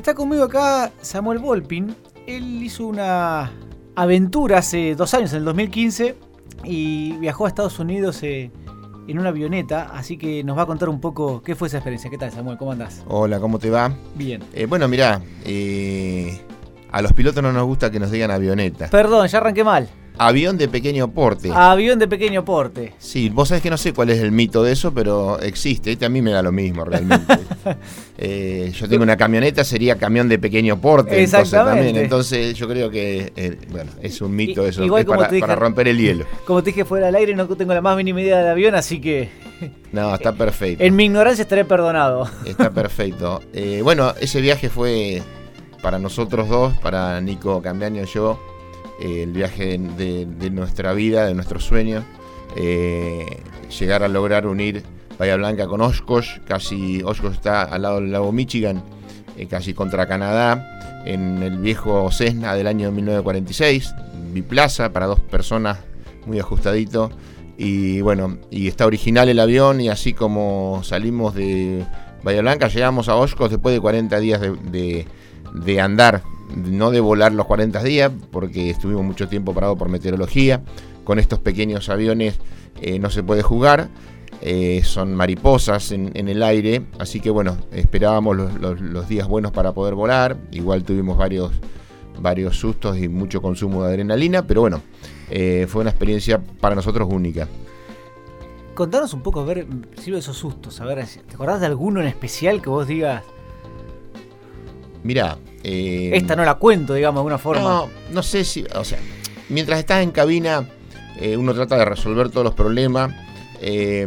Está conmigo acá Samuel Volpin. Él hizo una aventura hace dos años, en el 2015, y viajó a Estados Unidos eh, en una avioneta, así que nos va a contar un poco qué fue esa experiencia. ¿Qué tal, Samuel? ¿Cómo andás? Hola, ¿cómo te va? Bien. Eh, bueno, mirá, eh, a los pilotos no nos gusta que nos digan avioneta. Perdón, ya arranqué mal. Avión de pequeño porte. Avión de pequeño porte. Sí, vos sabés que no sé cuál es el mito de eso, pero existe. Este a mí me da lo mismo realmente. Eh, yo tengo una camioneta, sería camión de pequeño porte. Entonces, también. entonces yo creo que, eh, bueno, es un mito eso. Igual es para, para, romper el hielo. Como te dije fuera del aire, no tengo la más mínima idea de avión, así que... No, está perfecto. En mi ignorancia estaré perdonado. Está perfecto. Eh, bueno, ese viaje fue para nosotros dos, para Nico Cambiaño y yo, el viaje de, nuestra vida, de nuestros sueños, eh, llegar a lograr unir Bahía Blanca con Oshkosh, casi Oshkosh está al lado del lago Michigan, eh, casi contra Canadá, en el viejo Cessna del año 1946, biplaza para dos personas, muy ajustadito, y bueno, y está original el avión, y así como salimos de Bahía Blanca, llegamos a Oshkosh después de 40 días de andar no de volar los 40 días, porque estuvimos mucho tiempo parado por meteorología. Con estos pequeños aviones eh, no se puede jugar. Eh, son mariposas en, el aire, así que bueno, esperábamos los, días buenos para poder volar. Igual tuvimos varios, varios sustos y mucho consumo de adrenalina, pero bueno, eh, fue una experiencia para nosotros única. Contanos un poco, a ver, si esos sustos, a ver, ¿te acordás de alguno en especial que vos digas? Mira, eh, Esta no la cuento, digamos, de alguna forma. No, no sé si. O sea, mientras estás en cabina, eh, uno trata de resolver todos los problemas. Eh,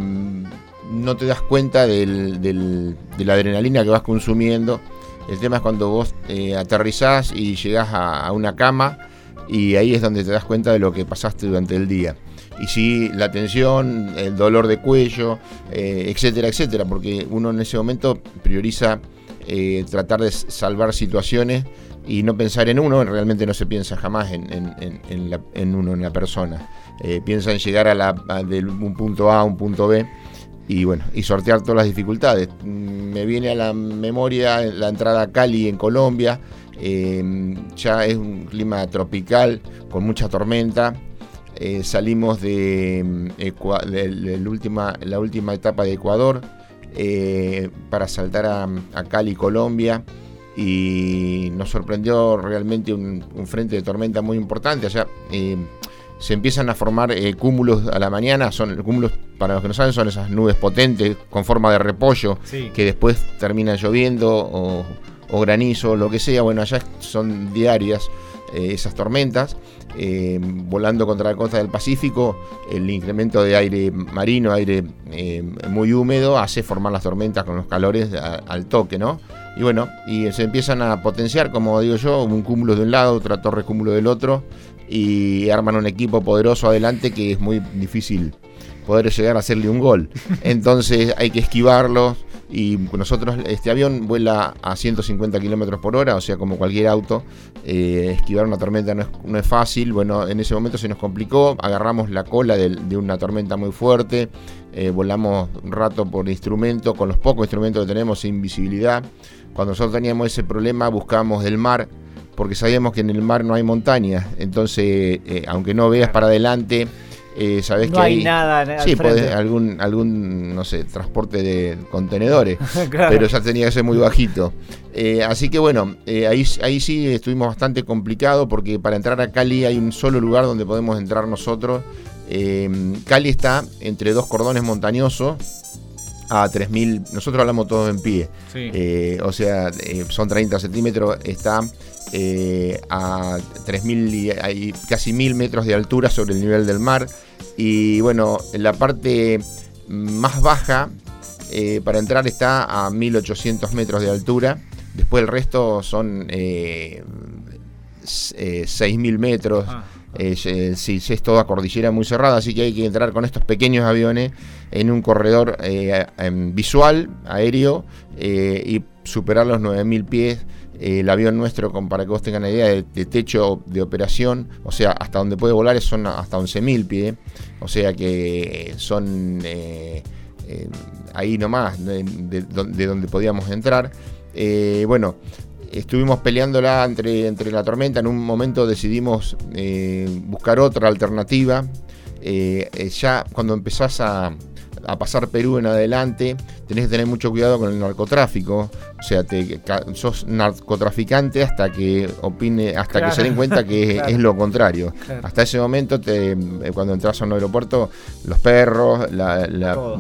no te das cuenta de la adrenalina que vas consumiendo. El tema es cuando vos aterrizás y llegás a, una cama y ahí es donde te das cuenta de lo que pasaste durante el día. Y sí, la tensión, el dolor de cuello, etcétera, etcétera, porque uno en ese momento prioriza eh, tratar de salvar situaciones y no pensar en uno, realmente no se piensa jamás en, uno, en la persona. Eh, piensa en llegar a, la, de un punto A a un punto B y bueno, y sortear todas las dificultades. Mm, me viene a la memoria la entrada a Cali en Colombia, eh, ya es un clima tropical con mucha tormenta. salimos de, última, la última etapa de Ecuador, eh, para saltar a, Cali, Colombia, y nos sorprendió realmente un, frente de tormenta muy importante. Allá eh, se empiezan a formar eh, cúmulos a la mañana, son cúmulos, para los que no saben, son esas nubes potentes con forma de repollo que después terminan lloviendo o, o granizo lo que sea. Bueno, allá son diarias esas tormentas. Eh, volando contra la costa del Pacífico, el incremento de aire marino, aire eh, muy húmedo, hace formar las tormentas con los calores al toque, ¿no? Y bueno, y se empiezan a potenciar, como digo yo, un cúmulo de un lado, otra torre cúmulo del otro, y arman un equipo poderoso adelante que es muy difícil poder llegar a hacerle un gol. Entonces hay que esquivarlos y nosotros, este avión vuela a 150 kilómetros por hora, o sea, como cualquier auto. Eh, esquivar una tormenta no es, fácil. Bueno, en ese momento se nos complicó. Agarramos la cola de, una tormenta muy fuerte. Eh, volamos un rato por instrumento, con los pocos instrumentos que tenemos, sin visibilidad. Cuando nosotros teníamos ese problema, buscábamos el mar, porque sabíamos que en el mar no hay montañas. Entonces, eh, aunque no veas para adelante, eh, sabés no hay, nada. Sí, algún, algún, no sé, transporte de contenedores, pero ya tenía que ser muy bajito. Eh, así que bueno, eh, ahí, ahí sí estuvimos bastante complicado porque para entrar a Cali hay un solo lugar donde podemos entrar nosotros. Cali está entre dos cordones montañosos a 3.000, nosotros hablamos todos en pie, o sea, son 30 centímetros, está eh, a 3.000, hay casi 1.000 metros de altura sobre el nivel del mar. Y bueno, en la parte más baja eh, para entrar está a 1.800 metros de altura. Después el resto son eh, 6.000 metros. Ah. Eh, si es toda cordillera muy cerrada, así que hay que entrar con estos pequeños aviones en un corredor visual, aéreo, y superar los 9.000 pies el avión nuestro, para que vos tengan la idea, de, techo de operación, o sea, hasta donde puede volar son hasta 11.000 pies, o sea que son eh, eh, ahí nomás, de, donde podíamos entrar. Eh, bueno, estuvimos peleándola entre, entre la tormenta. En un momento decidimos eh, buscar otra alternativa. Eh, ya cuando empezás a, a pasar Perú en adelante, tenés que tener mucho cuidado con el narcotráfico. O sea, te, sos narcotraficante hasta que opine, hasta que se den cuenta que es lo contrario. Hasta ese momento, te, eh, cuando entras a un aeropuerto, los perros, la, los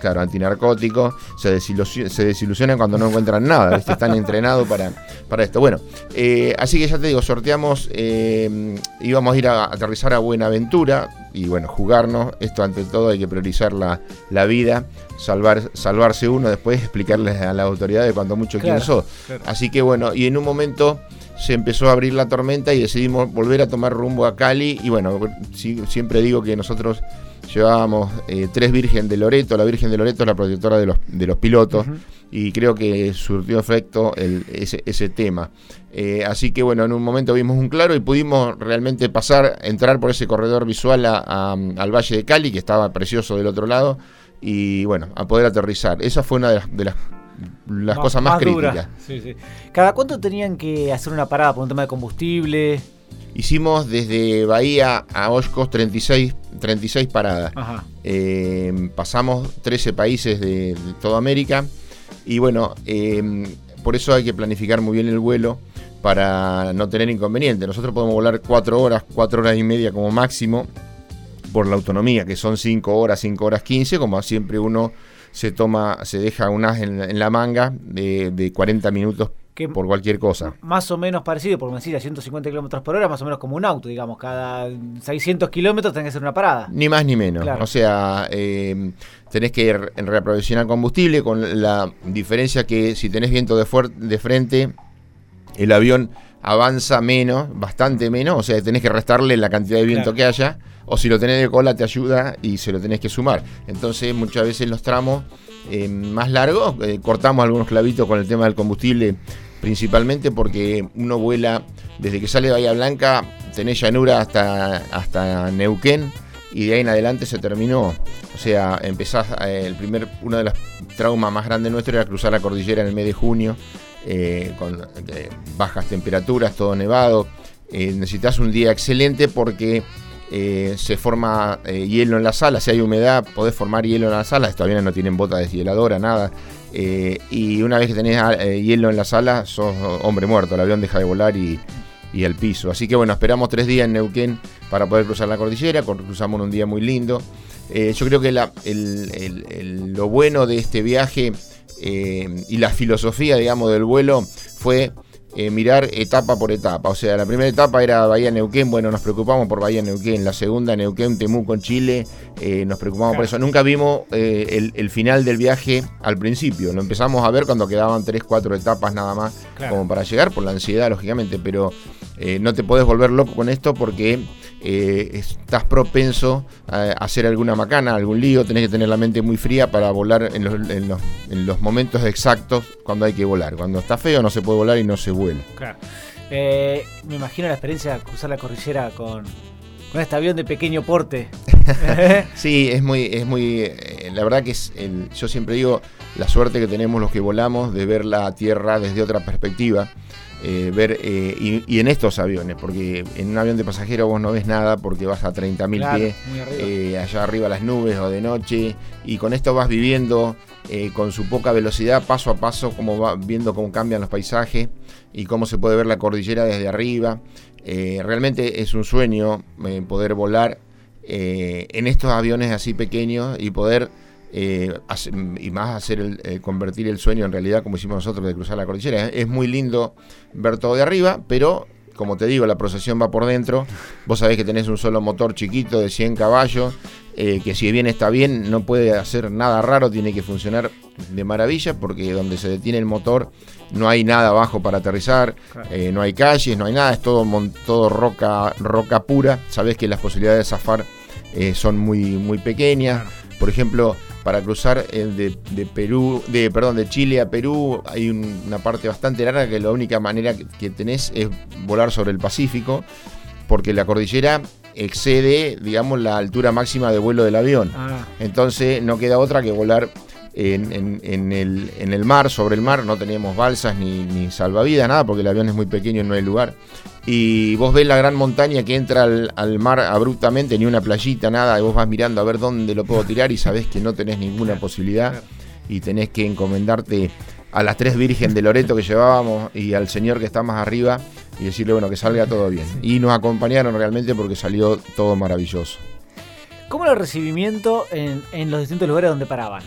claro, antinarcóticos, se, desilusionan, se desilusionan cuando no encuentran nada. Están entrenados para, para esto. Bueno, eh, así que ya te digo, sorteamos, eh, íbamos a ir a, aterrizar a Buenaventura y bueno, jugarnos. Esto ante todo hay que priorizar la, la vida salvar, salvarse uno, después explicarles a la autoridad de mucho quién sos. Así que bueno, y en un momento se empezó a abrir la tormenta y decidimos volver a tomar rumbo a Cali. Y bueno, siempre digo que nosotros llevábamos eh, tres Virgen de Loreto. La Virgen de Loreto es la protectora de los, de los pilotos. Y creo que surtió efecto ese, ese, tema. Eh, así que bueno, en un momento vimos un claro y pudimos realmente pasar, entrar por ese corredor visual al Valle de Cali, que estaba precioso del otro lado y bueno, a poder aterrizar. Esa fue una de las, las, cosas más, críticas. ¿Cada cuánto tenían que hacer una parada por un tema de combustible? Hicimos desde Bahía a Oscos 36, 36 paradas. Eh, pasamos 13 países de, toda América. Y bueno, eh, por eso hay que planificar muy bien el vuelo para no tener inconveniente. Nosotros podemos volar 4 horas, 4 horas y media como máximo por la autonomía, que son 5 horas, 5 horas 15, como siempre uno se toma, se deja unas en, la manga de, de 40 minutos por cualquier cosa. Más o menos parecido, por decir, a 150 kilómetros por hora, más o menos como un auto, digamos. Cada 600 kilómetros tenés que hacer una parada. Ni más ni menos. O sea, eh, tenés que reaprovisionar combustible, con la diferencia que si tenés viento de, de frente, el avión avanza menos, bastante menos, o sea, tenés que restarle la cantidad de viento que haya o si lo tenés de cola te ayuda y se lo tenés que sumar. Entonces muchas veces los tramos eh, más largos eh, cortamos algunos clavitos con el tema del combustible principalmente porque uno vuela desde que sale de Bahía Blanca, tenés llanura hasta, hasta Neuquén y de ahí en adelante se terminó. O sea, empezás, eh, el primer, uno de los traumas más grandes nuestros era cruzar la cordillera en el mes de junio, con bajas temperaturas, todo nevado. necesitas un día excelente porque eh, se forma eh, hielo en la sala, si hay humedad podés formar hielo en la sala, todavía no tienen bota deshieladora, nada. Eh, y una vez que tenés hielo en la sala, sos hombre muerto, el avión deja de volar y, y al piso. Así que bueno, esperamos tres días en Neuquén para poder cruzar la cordillera, cruzamos un día muy lindo. yo creo que lo bueno de este viaje y la filosofía, digamos, del vuelo fue eh, mirar etapa por etapa. O sea, la primera etapa era Bahía Neuquén, bueno, nos preocupamos por Bahía Neuquén. La segunda, Neuquén, Temuco en Chile, eh, nos preocupamos por eso. Nunca vimos eh, el, final del viaje al principio. Lo empezamos a ver cuando quedaban 3, 4 etapas nada más como para llegar, por la ansiedad, lógicamente, pero no te podés volver loco con esto porque eh, estás propenso a hacer alguna macana, algún lío, tenés que tener la mente muy fría para volar en los, momentos exactos cuando hay que volar. Cuando está feo no se puede volar y no se vuela. Claro. Eh, me imagino la experiencia de cruzar la cordillera con, con este avión de pequeño porte. sí, es muy, es muy, eh, la verdad que es, yo siempre digo, la suerte que tenemos los que volamos de ver la Tierra desde otra perspectiva. Eh, ver, eh, y, en estos aviones, porque en un avión de pasajero vos no ves nada porque vas a 30.000 pies, eh, allá arriba las nubes o de noche, y con esto vas viviendo con su poca velocidad, paso a paso, como va viendo cómo cambian los paisajes y cómo se puede ver la cordillera desde arriba. realmente es un sueño poder volar en estos aviones así pequeños y poder eh, y más hacer el, eh, convertir el sueño en realidad como hicimos nosotros de cruzar la cordillera. Es muy lindo ver todo de arriba, pero como te digo, la procesión va por dentro. Vos sabés que tenés un solo motor chiquito de 100 caballos, eh, que si bien está bien, no puede hacer nada raro, tiene que funcionar de maravilla, porque donde se detiene el motor no hay nada abajo para aterrizar, no hay calles, no hay nada, es todo, todo roca, roca pura. Sabés que las posibilidades de zafar son muy, muy pequeñas. Por ejemplo, para cruzar de, de, Perú, de perdón, de Chile a Perú hay una parte bastante larga que la única manera que, tenés es volar sobre el Pacífico, porque la cordillera excede, digamos, la altura máxima de vuelo del avión. Ah. Entonces no queda otra que volar en, el, en, el, mar, sobre el mar, no teníamos balsas ni, ni salvavidas, nada, porque el avión es muy pequeño y no hay lugar y vos ves la gran montaña que entra al, mar abruptamente, ni una playita, nada, y vos vas mirando a ver dónde lo puedo tirar y sabés que no tenés ninguna posibilidad y tenés que encomendarte a las tres virgen de Loreto que llevábamos y al señor que está más arriba y decirle, bueno, que salga todo bien. Y nos acompañaron realmente porque salió todo maravilloso. ¿Cómo era el recibimiento en, en los distintos lugares donde paraban?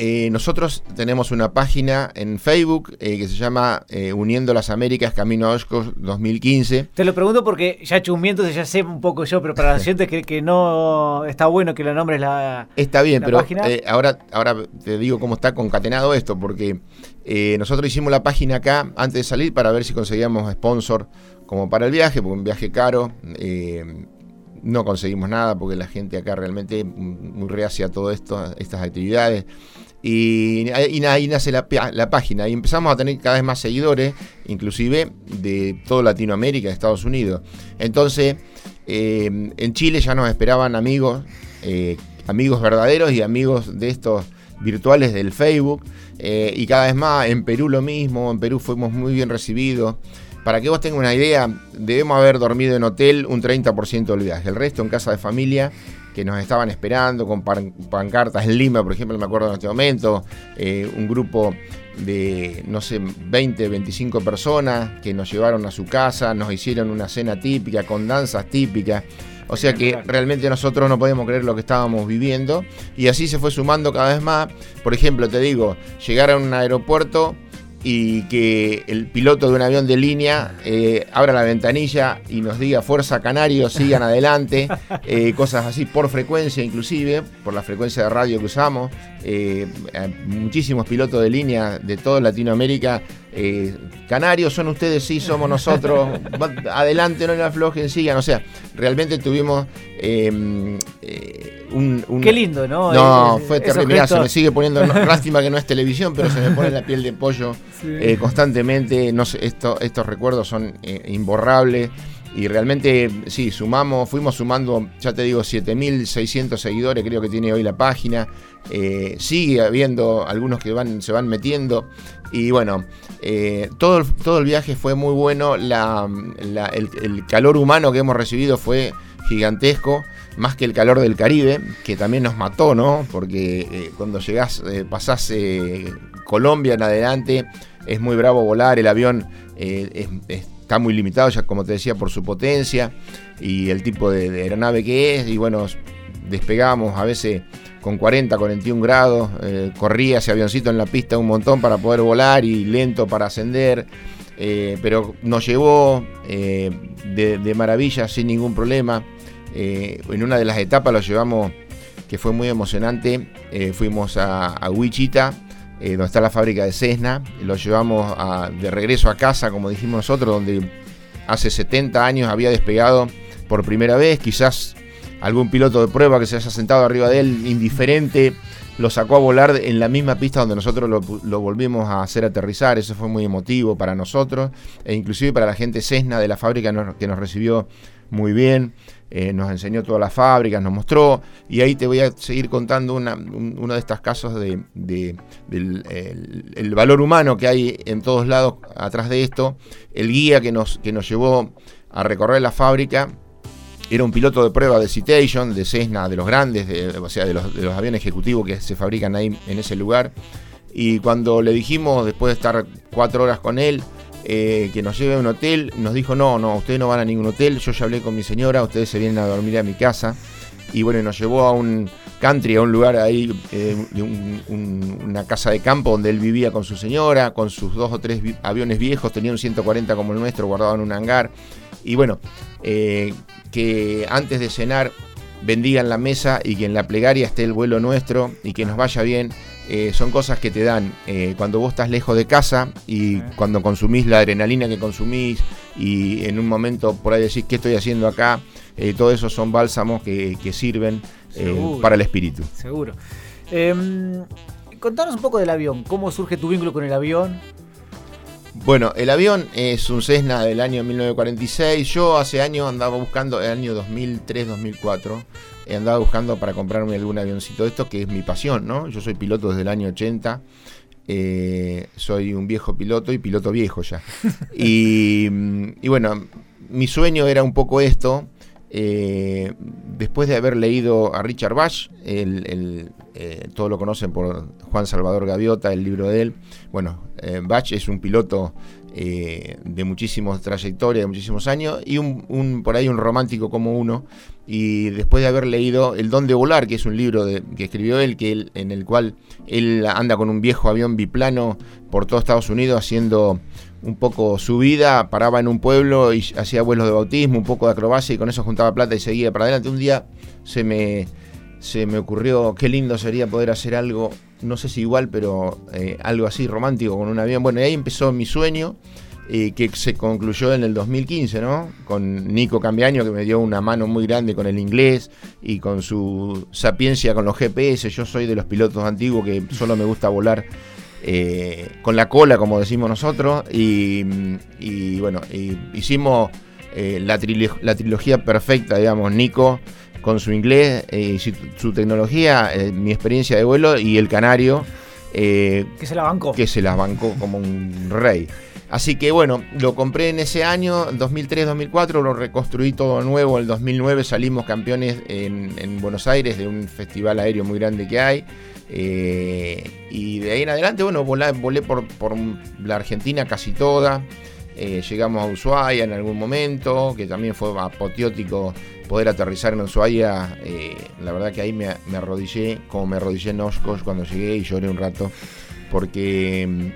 Eh, nosotros tenemos una página en Facebook eh, que se llama eh, Uniendo las Américas Camino a Oscos 2015. Te lo pregunto porque ya chumbiendo ya sé un poco yo, pero para la gente que, que no está bueno que lo nombres la Está bien, pero ahora, ahora te digo cómo está concatenado esto, porque nosotros hicimos la página acá antes de salir para ver si conseguíamos sponsor como para el viaje, porque un viaje caro. no conseguimos nada porque la gente acá realmente muy reacia a todo esto, estas actividades. Y, ahí nace la, página y empezamos a tener cada vez más seguidores, inclusive de toda Latinoamérica, de Estados Unidos. Entonces, eh, en Chile ya nos esperaban amigos, eh, amigos verdaderos y amigos de estos virtuales del Facebook. Eh, y cada vez más, en Perú lo mismo, en Perú fuimos muy bien recibidos. Para que vos tengas una idea, debemos haber dormido en hotel un 30% del viaje, el resto en casa de familia que nos estaban esperando con pancartas en Lima, por ejemplo, me acuerdo en este momento, eh, un grupo de, no sé, 20, 25 personas que nos llevaron a su casa, nos hicieron una cena típica, con danzas típicas. O sea que realmente nosotros no podemos creer lo que estábamos viviendo. Y así se fue sumando cada vez más. Por ejemplo, te digo, llegar a un aeropuerto y que el piloto de un avión de línea eh, abra la ventanilla y nos diga Fuerza Canario, sigan adelante, eh, cosas así por frecuencia inclusive, por la frecuencia de radio que usamos. Eh, muchísimos pilotos de línea de toda Latinoamérica. Canarios son ustedes, sí, somos nosotros. Adelante, no le aflojen, sigan. O sea, realmente tuvimos Qué lindo, ¿no? No, fue terrible. se me sigue poniendo. lástima que no es televisión, pero se me pone la piel de pollo eh, constantemente. No sé, esto, estos recuerdos son eh, imborrables. Y realmente, sí, sumamos, fuimos sumando, ya te digo, 7.600 seguidores, creo que tiene hoy la página. Eh, sigue habiendo algunos que van, se van metiendo. Y bueno, todo, todo el viaje fue muy bueno. el calor humano que hemos recibido fue gigantesco más que el calor del Caribe, que también nos mató, ¿no? Porque eh, cuando llegás, eh, pasás eh, Colombia en adelante, es muy bravo volar, el avión está muy limitado, ya como te decía, por su potencia y el tipo de, aeronave que es, y bueno, despegamos a veces con 40, 41 grados, corría ese avioncito en la pista un montón para poder volar y lento para ascender. pero nos llevó de, maravilla sin ningún problema. Eh, en una de las etapas lo llevamos, que fue muy emocionante, eh, fuimos a, Wichita, eh, donde está la fábrica de Cessna, lo llevamos de regreso a casa, como dijimos nosotros, donde hace 70 años había despegado por primera vez, quizás algún piloto de prueba que se haya sentado arriba de él, indiferente, lo sacó a volar en la misma pista donde nosotros lo, volvimos a hacer aterrizar, eso fue muy emotivo para nosotros, e inclusive para la gente Cessna de la fábrica que nos recibió muy bien. Eh, nos enseñó todas las fábricas, nos mostró, y ahí te voy a seguir contando una, uno de estos casos de, del el, valor humano que hay en todos lados atrás de esto. El guía que nos, que nos llevó a recorrer la fábrica era un piloto de prueba de Citation, de Cessna, de los grandes, o sea, de los, de los aviones ejecutivos que se fabrican ahí en ese lugar. Y cuando le dijimos, después de estar cuatro horas con él, eh, que nos lleve a un hotel, nos dijo, no, no, ustedes no van a ningún hotel, yo ya hablé con mi señora, ustedes se vienen a dormir a mi casa. Y bueno, nos llevó a un country, a un lugar ahí, eh, una casa de campo donde él vivía con su señora, con sus dos o tres aviones viejos, tenía un 140 como el nuestro guardado en un hangar. Y bueno, eh, que antes de cenar bendigan la mesa y que en la plegaria esté el vuelo nuestro y que nos vaya bien eh, son cosas que te dan eh, cuando vos estás lejos de casa y cuando consumís la adrenalina que consumís y en un momento por ahí decís, ¿qué estoy haciendo acá? Eh, todo eso son bálsamos que, sirven para el espíritu. Seguro. Em, contanos un poco del avión, ¿cómo surge tu vínculo con el avión? Bueno, el avión es un Cessna del año 1946. Yo hace años andaba buscando, el año 2003-2004, he andado buscando para comprarme algún avioncito de estos, que es mi pasión, ¿no? Yo soy piloto desde el año 80. Eh, soy un viejo piloto y piloto viejo ya. y, y bueno, mi sueño era un poco esto. Eh, después de haber leído a Richard Bach, el, eh, todos lo conocen por Juan Salvador Gaviota, el libro de él. Bueno, eh, Bach es un piloto de muchísimos trayectorias, de muchísimos años, y un, por ahí un romántico como uno. Y después de haber leído El Don de Volar, que es un libro que escribió él, que en el cual él anda con un viejo avión biplano por todo Estados Unidos haciendo un poco su vida, paraba en un pueblo y hacía vuelos de bautismo, un poco de acrobacia y con eso juntaba plata y seguía para adelante. Un día se me, se me ocurrió qué lindo sería poder hacer algo, no sé si igual, pero eh, algo así romántico con un avión. Bueno, y ahí empezó mi sueño. Eh, que se concluyó en el 2015, ¿no? Con Nico Cambiaño, que me dio una mano muy grande con el inglés y con su sapiencia con los GPS. Yo soy de los pilotos antiguos que solo me gusta volar eh, con la cola, como decimos nosotros, y, bueno, hicimos eh, la, trilogía perfecta, digamos, Nico con su inglés y su, tecnología, eh, mi experiencia de vuelo y el canario. que se la bancó. Que se la bancó como un rey. Así que bueno, lo compré en ese año, 2003-2004, lo reconstruí todo nuevo. En el 2009 salimos campeones en, en Buenos Aires de un festival aéreo muy grande que hay. Eh, y de ahí en adelante, bueno, volé, por, la Argentina casi toda. Eh, llegamos a Ushuaia en algún momento, que también fue apoteótico poder aterrizar en Ushuaia. Eh, la verdad que ahí me, arrodillé, como me arrodillé en Oshkosh cuando llegué y lloré un rato, porque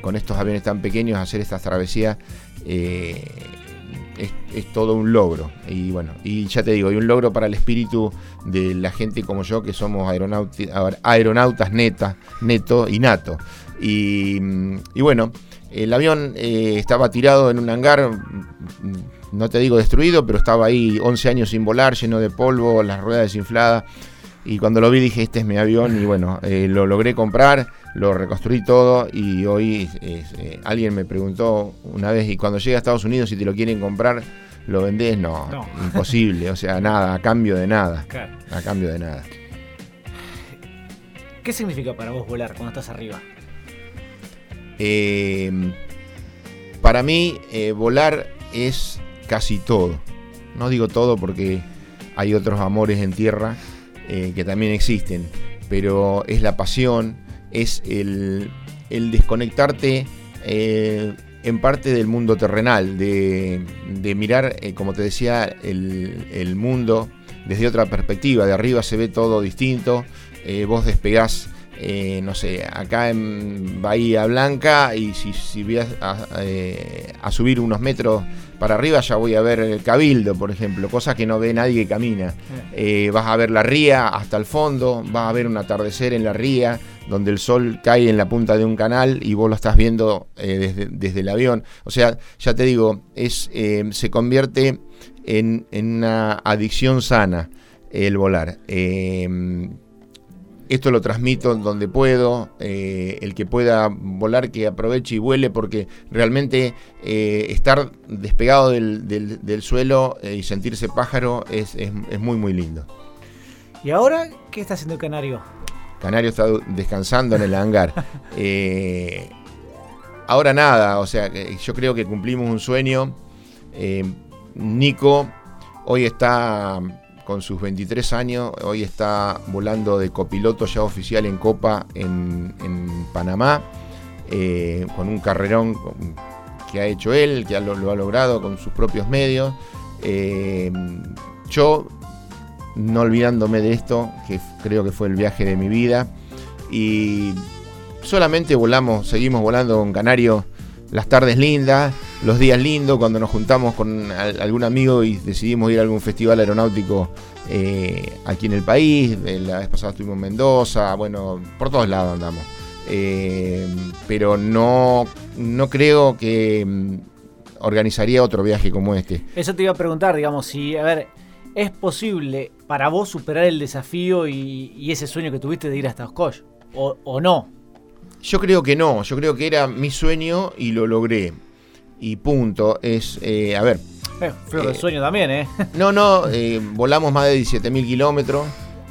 con estos aviones tan pequeños hacer estas travesías es, todo un logro. Y bueno, y ya te digo, hay un logro para el espíritu de la gente como yo, que somos aeronautas neta, neto y nato. Y, bueno, el avión eh, estaba tirado en un hangar, no te digo destruido, pero estaba ahí 11 años sin volar, lleno de polvo, las ruedas desinfladas. Y cuando lo vi dije, este es mi avión y bueno, eh, lo logré comprar, lo reconstruí todo y hoy eh, alguien me preguntó una vez, y cuando llega a Estados Unidos si te lo quieren comprar, ¿lo vendés? No, imposible, o sea, nada, a cambio de nada. A cambio de nada. ¿Qué significa para vos volar cuando estás arriba? Em, para mí, eh, volar es casi todo. No digo todo porque hay otros amores en tierra eh, que también existen, pero es la pasión, es el, desconectarte eh, en parte del mundo terrenal, de, mirar, como te decía, el, mundo desde otra perspectiva, de arriba se ve todo distinto, vos despegás no sé, acá en Bahía Blanca y si, si voy a, subir unos metros para arriba ya voy a ver el cabildo, por ejemplo, cosas que no ve nadie que camina. Eh, vas a ver la ría hasta el fondo, vas a ver un atardecer en la ría, donde el sol cae en la punta de un canal y vos lo estás viendo eh, desde, el avión. O sea, ya te digo, es, eh, se convierte en, en, una adicción sana el volar. Esto lo transmito donde puedo. Eh, el que pueda volar, que aproveche y vuele, porque realmente eh, estar despegado del, suelo eh, y sentirse pájaro es, muy, muy lindo. ¿Y ahora qué está haciendo Canario? Canario está descansando en el hangar. ahora nada, o sea, yo creo que cumplimos un sueño. Nico hoy está con sus 23 años, hoy está volando de copiloto ya oficial en Copa en, Panamá, eh, con un carrerón que ha hecho él, que lo, ha logrado con sus propios medios. Eh, yo, no olvidándome de esto, que creo que fue el viaje de mi vida, y solamente volamos, seguimos volando con Canario las tardes lindas, los días lindos, cuando nos juntamos con algún amigo y decidimos ir a algún festival aeronáutico eh, aquí en el país. Eh, la vez pasada estuvimos en Mendoza, bueno, por todos lados andamos. Eh, pero no, no creo que mm, organizaría otro viaje como este. Eso te iba a preguntar, digamos, si, a ver, ¿es posible para vos superar el desafío y, ese sueño que tuviste de ir hasta Oshkosh? ¿O, ¿O no? Yo creo que no, yo creo que era mi sueño y lo logré. Y punto. Es, a ver, Eh, flor de Eh, sueño también, ¿eh? No, no, eh, volamos más de 17.000 kilómetros,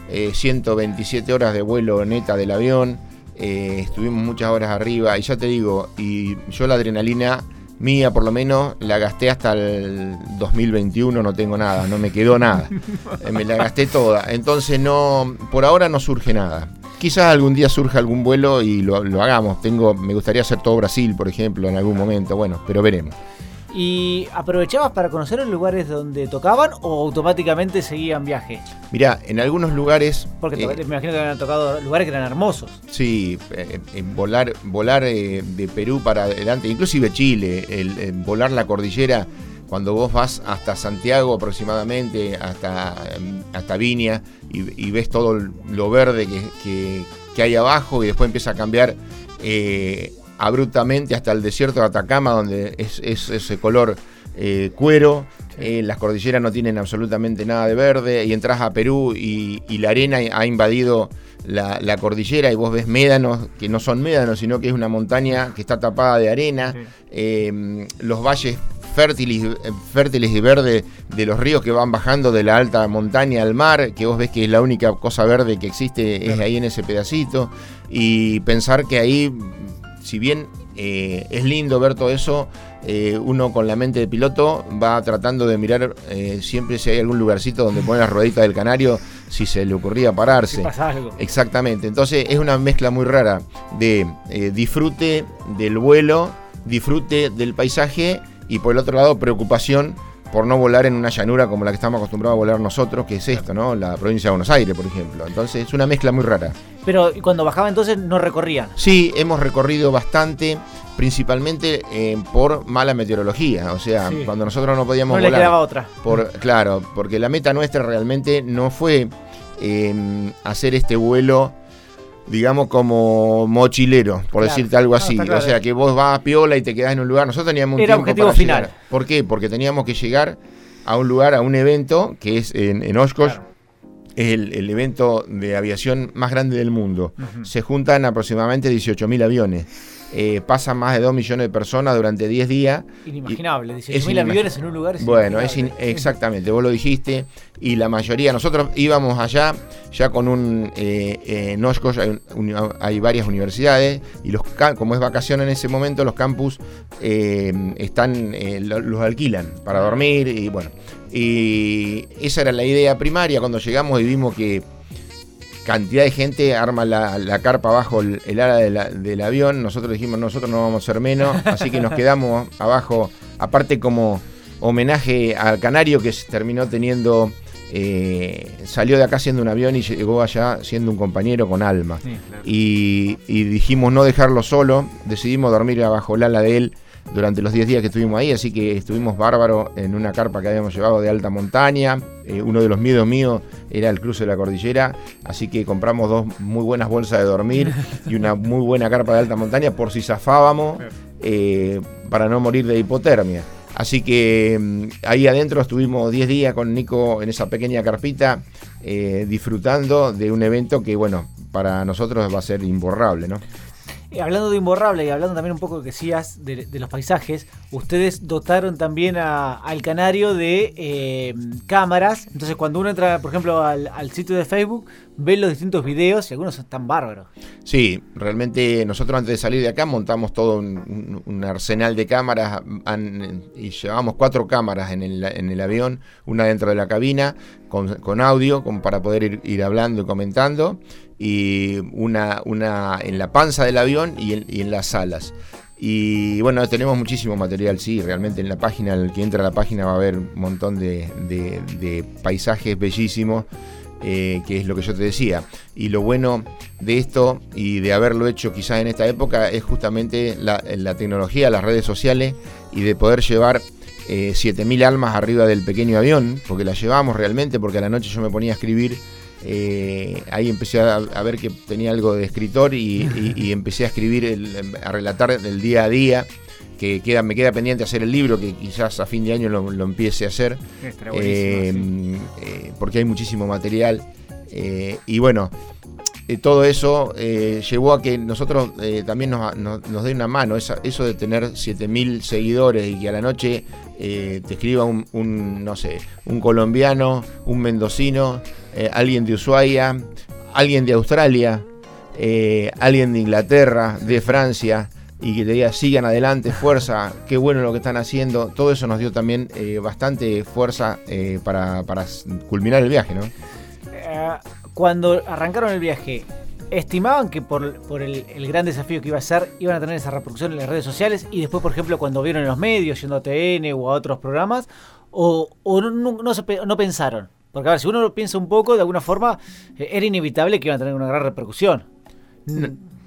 eh, 127 horas de vuelo neta del avión, eh, estuvimos muchas horas arriba y ya te digo, y yo la adrenalina mía por lo menos la gasté hasta el 2021, no tengo nada, no me quedó nada, Eh, me la gasté toda, entonces no, por ahora no surge nada. Quizás algún día surja algún vuelo y lo, lo hagamos. Tengo, me gustaría hacer todo Brasil, por ejemplo, en algún momento. Bueno, pero veremos. ¿Y aprovechabas para conocer los lugares donde tocaban o automáticamente seguían viaje? Mirá, en algunos lugares. Porque eh, me imagino que habían tocado lugares que eran hermosos. Sí, eh, eh, volar, volar de Perú para adelante, inclusive Chile, el volar la cordillera, cuando vos vas hasta Santiago aproximadamente, hasta, eh, hasta Viña, y, y ves todo lo verde que, que- que hay abajo y después empieza a cambiar eh, abruptamente hasta el desierto de Atacama, donde es, es ese color eh, cuero. eh, las cordilleras no tienen absolutamente nada de verde y entras a Perú y, y la arena ha invadido la, la cordillera y vos ves médanos que no son médanos, sino que es una montaña que está tapada de arena. Eh, los valles fértiles, fértiles y verdes de los ríos que van bajando de la alta montaña al mar, que vos ves que es la única cosa verde que existe es ahí en ese pedacito. Y pensar que ahí, si bien eh, es lindo ver todo eso, eh, uno con la mente de piloto va tratando de mirar eh, siempre si hay algún lugarcito donde pone las rueditas del canario, si se le ocurría pararse. Si pasa algo. Exactamente, entonces es una mezcla muy rara de disfrute del vuelo, disfrute del paisaje y por el otro lado preocupación por no volar en una llanura como la que estamos acostumbrados a volar nosotros, que es esto, ¿no? La provincia de Buenos Aires, por ejemplo. Entonces es una mezcla muy rara. Pero ¿y cuando bajaba entonces no recorrían. Sí, hemos recorrido bastante, principalmente eh, por mala meteorología, o sea, Sí. cuando nosotros no podíamos No le volar. quedaba otra. Por, claro, porque la meta nuestra realmente no fue eh, hacer este vuelo, digamos, como mochilero, por Claro. decirte algo así. claro. O sea, que vos vas a piola y te quedás en un lugar. Nosotros teníamos un Era tiempo objetivo para final. llegar. ¿Por qué? Porque teníamos que llegar a un lugar, a un evento, que es en, en Oshkosh, Claro. es el, el evento de aviación más grande del mundo. Se juntan aproximadamente 18.000 aviones. Eh, pasan más de 2 millones de personas durante 10 días. Inimaginable. es 18.000 inimag- aviones en un lugar. es Bueno, es in- exactamente, vos lo dijiste, y la mayoría, nosotros íbamos allá ya con un, eh, eh, en Oshkosh hay, un- hay varias universidades, y los como es vacación en ese momento, los campus eh, están, eh, lo- los alquilan para dormir, y bueno, y esa era la idea primaria, cuando llegamos y vimos que cantidad de gente arma la, la carpa bajo el, el ala de la- del avión. Nosotros dijimos, nosotros no vamos a ser menos, así que nos quedamos abajo, aparte como homenaje al canario que se terminó teniendo, eh, salió de acá siendo un avión y llegó allá siendo un compañero con alma. Sí, claro. Y, y dijimos no dejarlo solo, decidimos dormir bajo el ala de él durante los 10 días que estuvimos ahí, así que estuvimos bárbaros en una carpa que habíamos llevado de alta montaña. Eh, uno de los miedos míos era el cruce de la cordillera, así que compramos dos muy buenas bolsas de dormir y una muy buena carpa de alta montaña por si zafábamos eh, para no morir de hipotermia. Así que mm, ahí adentro estuvimos 10 días con Nico en esa pequeña carpita eh, disfrutando de un evento que, bueno, para nosotros va a ser imborrable, ¿no? Hablando de imborrable y hablando también un poco que decías de, los paisajes, ustedes dotaron también al canario de eh, cámaras. Entonces, cuando uno entra, por ejemplo, al, sitio de Facebook, ve los distintos videos y algunos están bárbaros. Sí, realmente nosotros antes de salir de acá montamos todo un, arsenal de cámaras y llevamos cuatro cámaras en el, avión, una dentro de la cabina con, con audio como para poder ir hablando y comentando y una, una en la panza del avión y en, y en las salas. Y bueno, tenemos muchísimo material, sí, realmente en la página, el que entra a la página va a ver un montón de, de- paisajes bellísimos, eh, que es lo que yo te decía. Y lo bueno de esto y de haberlo hecho quizás en esta época es justamente la, la tecnología, las redes sociales y de poder llevar eh, 7.000 almas arriba del pequeño avión, porque la llevamos realmente, porque a la noche yo me ponía a escribir. Eh, ahí empecé a, a ver que tenía algo de escritor y, y- y empecé a escribir, el- a relatar el día a día, que queda, me queda pendiente hacer el libro, que quizás a fin de año lo, lo empiece a hacer. Eh, eh, porque hay muchísimo material. y bueno, todo eso llevó a que nosotros también nos, nos, dé una mano, eso de tener 7.000 seguidores y que a la noche te escriba un, un, no sé, un colombiano, un mendocino, alguien de Ushuaia, alguien de Australia, alguien de Inglaterra, de Francia y que te diga sigan adelante, fuerza, qué bueno lo que están haciendo. Todo eso nos dio también eh, bastante fuerza eh, para, culminar el viaje. Eh, cuando arrancaron el viaje, ¿estimaban que por, el, gran desafío que iba a ser, iban a tener esa reproducción en las redes sociales? Y después, por ejemplo, cuando vieron en los medios, yendo a TN o a otros programas, ¿o, no, pensaron? Porque a ver, si uno lo piensa un poco, de alguna forma, era inevitable que iban a tener una gran repercusión.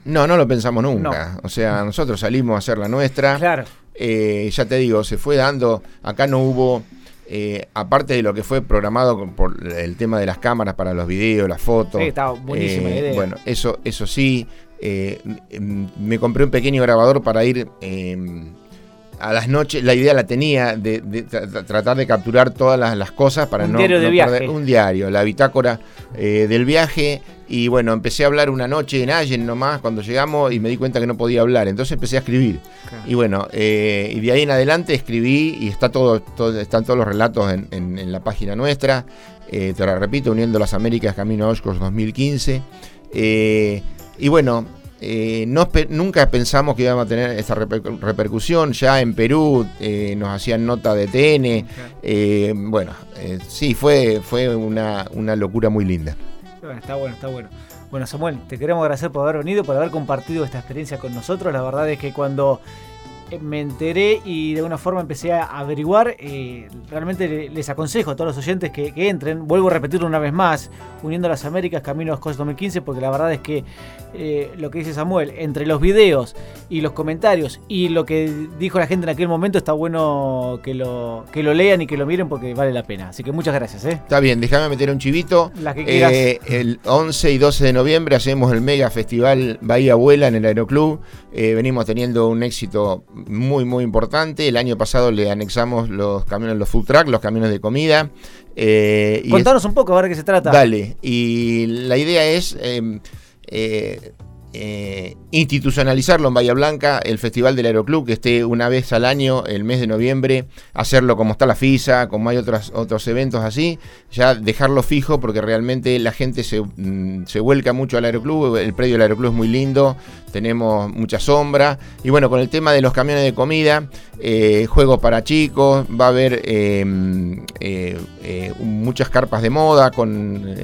No, no lo pensamos nunca. O sea, nosotros salimos a hacer la nuestra. Claro. Eh, ya te digo, se fue dando. Acá no hubo. Eh, aparte de lo que fue programado por el tema de las cámaras para los videos, las fotos. Sí, estaba buenísima eh, idea. Bueno, eso, eso sí. me compré un pequeño grabador para ir a las noches. La idea la tenía de, tratar de capturar todas las, cosas para no, perder un diario, la bitácora del viaje y bueno, empecé a hablar una noche en Allen nomás cuando llegamos y me di cuenta que no podía hablar. Entonces empecé a escribir. Y bueno, eh, y de ahí en adelante escribí y está todo, están todos los relatos en, la página nuestra. Eh, te lo repito, Uniendo las Américas Camino a Oshkosh 2015. Eh, y bueno, no, nunca pensamos que íbamos a tener esta repercusión. Ya en Perú nos hacían nota de TN. bueno, sí, fue, fue una, una locura muy linda está bueno, está bueno. Bueno, Samuel, te queremos agradecer por haber venido, por haber compartido esta experiencia con nosotros. La verdad es que cuando eh, me enteré y de alguna forma empecé a averiguar. Eh, realmente les aconsejo a todos los oyentes que, entren. Vuelvo a repetirlo una vez más: Uniendo las Américas, Camino a los 2015, porque la verdad es que eh, lo que dice Samuel, entre los videos y los comentarios y lo que dijo la gente en aquel momento, está bueno que lo, que lo lean y que lo miren porque vale la pena. Así que muchas gracias. Está bien, déjame meter un chivito. el 11 y 12 de noviembre hacemos el mega festival Bahía Abuela en el Aeroclub. venimos teniendo un éxito muy, muy importante. El año pasado le anexamos los camiones, los food truck, los camiones de comida. Eh, Contanos un poco a ver qué se trata. Dale, y la idea es em, eh, eh, institucionalizarlo en Bahía Blanca, el Festival del Aeroclub, que esté una vez al año, el mes de noviembre, hacerlo como está la FISA, como hay otros, otros eventos así, ya dejarlo fijo porque realmente la gente se, mm, se vuelca mucho al Aeroclub, el predio del Aeroclub es muy lindo, tenemos mucha sombra, y bueno, con el tema de los camiones de comida, eh, juegos para chicos, va a haber em, eh, muchas carpas de moda, con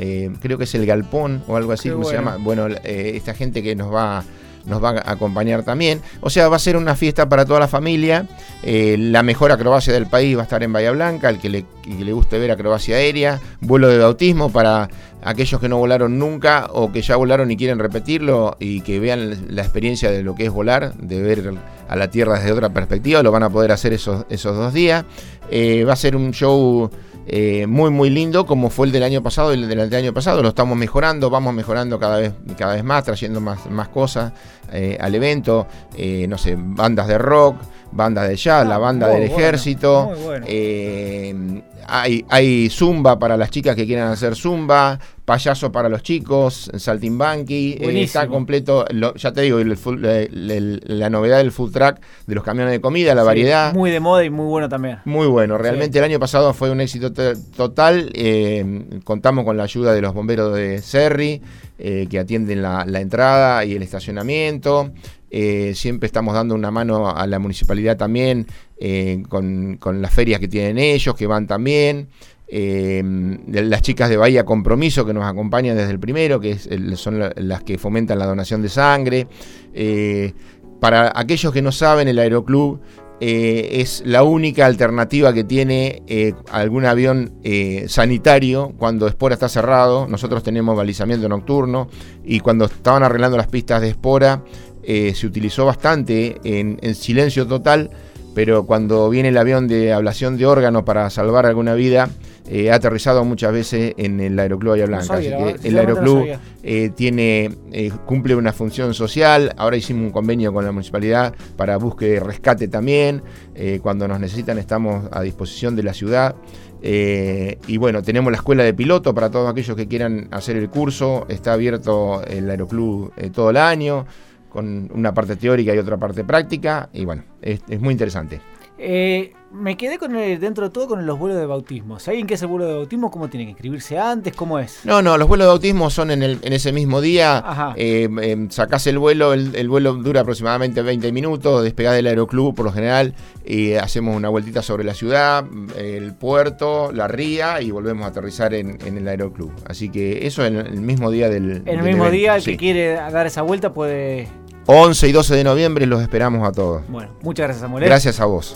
creo que es el galpón o algo así, como se llama, bueno, esta gente que nos va nos va a acompañar también. O sea, va a ser una fiesta para toda la familia. Eh, la mejor acrobacia del país va a estar en Bahía Blanca, el que le, le guste ver acrobacia aérea, vuelo de bautismo para aquellos que no volaron nunca o que ya volaron y quieren repetirlo y que vean la experiencia de lo que es volar, de ver a la Tierra desde otra perspectiva, lo van a poder hacer esos, esos dos días. Eh, va a ser un show eh, muy muy lindo como fue el del año pasado y el del año pasado. Lo estamos mejorando, vamos mejorando cada vez, cada vez más, trayendo más, más cosas eh, al evento. Eh, no sé, bandas de rock, bandas de jazz, la ah, banda del ejército. Hay, hay zumba para las chicas que quieran hacer zumba payaso para los chicos, saltimbanqui, eh, está completo, ya te digo, la novedad del full track de los camiones de comida, la variedad. Muy de moda y muy bueno también. Muy bueno, realmente el año pasado fue un éxito total, eh, contamos con la ayuda de los bomberos de Serri, eh, que atienden la, entrada y el estacionamiento. siempre estamos dando una mano a la municipalidad también con, con, las ferias que tienen ellos, que van también eh, las chicas de Bahía Compromiso que nos acompañan desde el primero, que son las que fomentan la donación de sangre. Eh, para aquellos que no saben, el Aeroclub eh, es la única alternativa que tiene eh, algún avión sanitario cuando Espora está cerrado. Nosotros tenemos balizamiento nocturno y cuando estaban arreglando las pistas de Espora se utilizó bastante en silencio total, pero cuando viene el avión de ablación de órganos para salvar alguna vida, ha aterrizado muchas veces en el Aeroclub Bahía Blanca. así que el Aeroclub tiene, cumple una función social. Ahora hicimos un convenio con la municipalidad para búsqueda y rescate también. cuando nos necesitan estamos a disposición de la ciudad. Eh, y bueno, tenemos la escuela de piloto para todos aquellos que quieran hacer el curso. Está abierto el Aeroclub eh, todo el año, con una parte teórica y otra parte práctica. Y bueno, es, muy interesante. Eh, me quedé con dentro de todo con los vuelos de bautismo. ¿Saben qué es el vuelo de bautismo? ¿Cómo tienen que inscribirse antes? ¿Cómo es? No, no, los vuelos de bautismo son en, ese mismo día. Eh, em, sacás el vuelo, el, vuelo dura aproximadamente 20 minutos, despegás del aeroclub por lo general y hacemos una vueltita sobre la ciudad, el puerto, la ría y volvemos a aterrizar en, el aeroclub. Así que eso en el mismo día del. En el mismo día, el que quiere dar esa vuelta puede 11 y 12 de noviembre los esperamos a todos. Bueno, muchas gracias, Samuel. Gracias a vos.